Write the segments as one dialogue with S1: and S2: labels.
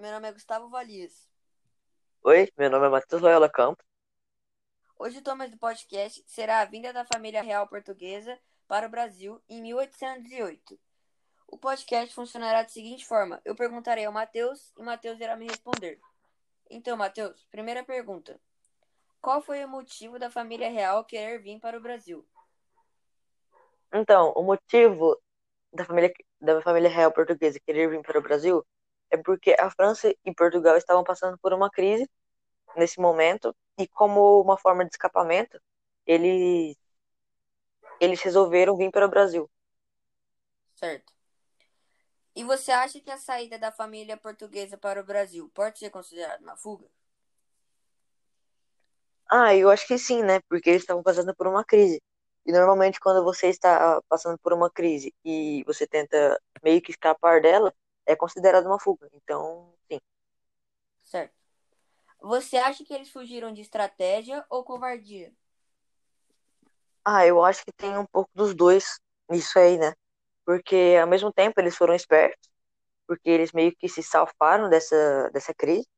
S1: meu nome é Gustavo Valias.
S2: Oi, meu nome é Matheus Loyola Campos.
S1: Hoje o tema do podcast será a vinda da família real portuguesa para o Brasil em 1808. O podcast funcionará da seguinte forma: eu perguntarei ao Matheus e Matheus irá me responder. Então, Matheus, primeira pergunta: Qual foi o motivo da família real querer vir para o Brasil?
S2: Então, o motivo da família, da família real portuguesa querer vir para o Brasil é porque a França e Portugal estavam passando por uma crise nesse momento e como uma forma de escapamento, eles eles resolveram vir para o Brasil.
S1: Certo. E você acha que a saída da família portuguesa para o Brasil pode ser considerada uma fuga?
S2: Ah, eu acho que sim, né? Porque eles estavam passando por uma crise. E normalmente quando você está passando por uma crise e você tenta meio que escapar dela, é considerado uma fuga. Então, sim.
S1: Certo. Você acha que eles fugiram de estratégia ou covardia?
S2: Ah, eu acho que tem um pouco dos dois nisso aí, né? Porque ao mesmo tempo eles foram espertos, porque eles meio que se salvaram dessa, dessa crise,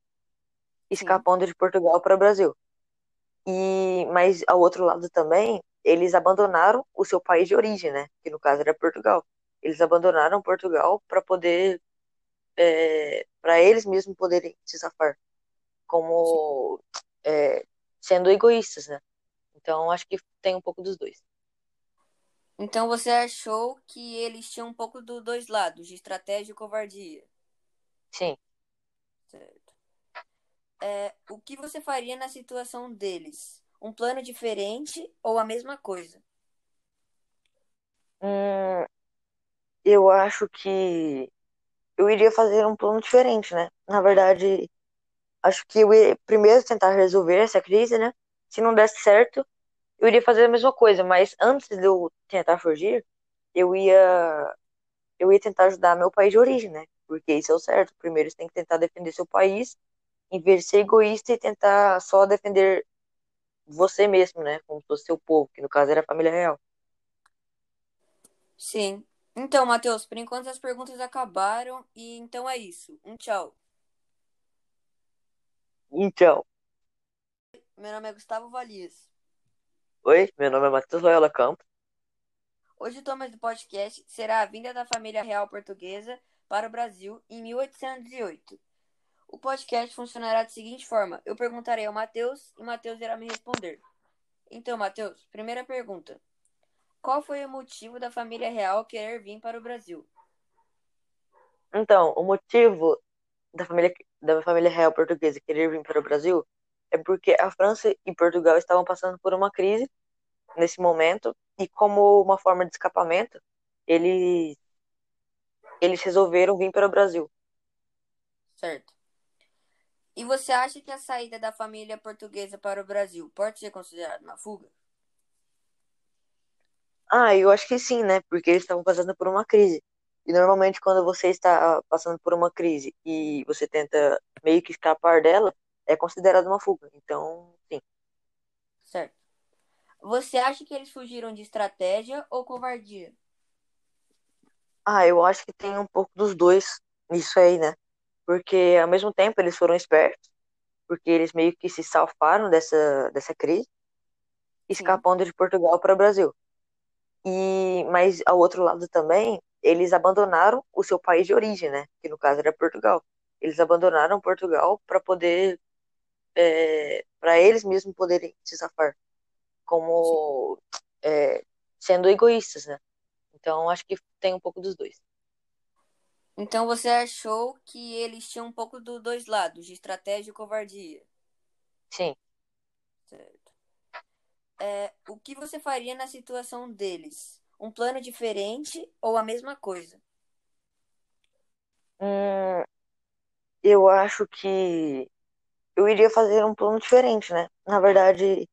S2: escapando de Portugal para o Brasil. E mas ao outro lado também, eles abandonaram o seu país de origem, né? Que no caso era Portugal. Eles abandonaram Portugal para poder é, para eles mesmos poderem se safar, como é, sendo egoístas, né? Então acho que tem um pouco dos dois.
S1: Então você achou que eles tinham um pouco dos dois lados, de estratégia e covardia?
S2: Sim.
S1: Certo. É, o que você faria na situação deles? Um plano diferente ou a mesma coisa?
S2: Hum, eu acho que eu iria fazer um plano diferente, né? Na verdade, acho que eu ia primeiro tentar resolver essa crise, né? Se não desse certo, eu iria fazer a mesma coisa, mas antes de eu tentar fugir, eu ia eu ia tentar ajudar meu país de origem, né? Porque isso é o certo. Primeiro você tem que tentar defender seu país, em vez de ser egoísta e tentar só defender você mesmo, né? Como se fosse seu povo, que no caso era a família real.
S1: Sim. Então, Matheus, por enquanto as perguntas acabaram e então é isso. Um tchau.
S2: Então,
S1: Meu nome é Gustavo Valias.
S2: oi, meu nome é Matheus Loyola Campos.
S1: Hoje o tema do podcast será a vinda da família real portuguesa para o Brasil em 1808. O podcast funcionará da seguinte forma: eu perguntarei ao Matheus e Matheus irá me responder. Então, Matheus, primeira pergunta: Qual foi o motivo da família real querer vir para o Brasil?
S2: Então, o motivo da família da família real portuguesa querer vir para o Brasil é porque a França e Portugal estavam passando por uma crise nesse momento e como uma forma de escapamento, eles eles resolveram vir para o Brasil.
S1: Certo. E você acha que a saída da família portuguesa para o Brasil pode ser considerada uma fuga?
S2: Ah, eu acho que sim, né? Porque eles estavam passando por uma crise. E normalmente quando você está passando por uma crise e você tenta meio que escapar dela, é considerado uma fuga. Então, sim.
S1: Certo. Você acha que eles fugiram de estratégia ou covardia?
S2: Ah, eu acho que tem um pouco dos dois nisso aí, né? Porque ao mesmo tempo eles foram espertos, porque eles meio que se salvaram dessa, dessa crise, escapando de Portugal para o Brasil. E mas ao outro lado também, eles abandonaram o seu país de origem, né? Que no caso era Portugal. Eles abandonaram Portugal para poder é, para eles mesmos poderem se safar, como é, sendo egoístas, né? Então acho que tem um pouco dos dois.
S1: Então você achou que eles tinham um pouco dos dois lados, de estratégia e covardia?
S2: Sim.
S1: Certo. É, o que você faria na situação deles? Um plano diferente ou a mesma coisa?
S2: Hum, eu acho que eu iria fazer um plano diferente, né? Na verdade,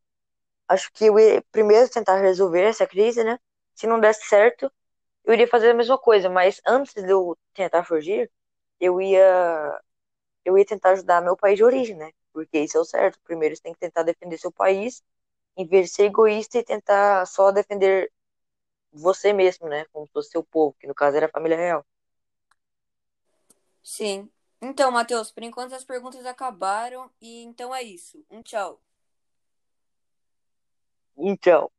S2: acho que eu ia primeiro tentar resolver essa crise, né? Se não desse certo, eu iria fazer a mesma coisa, mas antes de eu tentar fugir, eu ia eu ia tentar ajudar meu país de origem, né? Porque isso é o certo. Primeiro você tem que tentar defender seu país, em vez de ser egoísta e tentar só defender você mesmo, né? Como se fosse seu povo, que no caso era a família real.
S1: Sim. Então, Matheus, por enquanto as perguntas acabaram e então é isso. Um tchau.
S2: Então.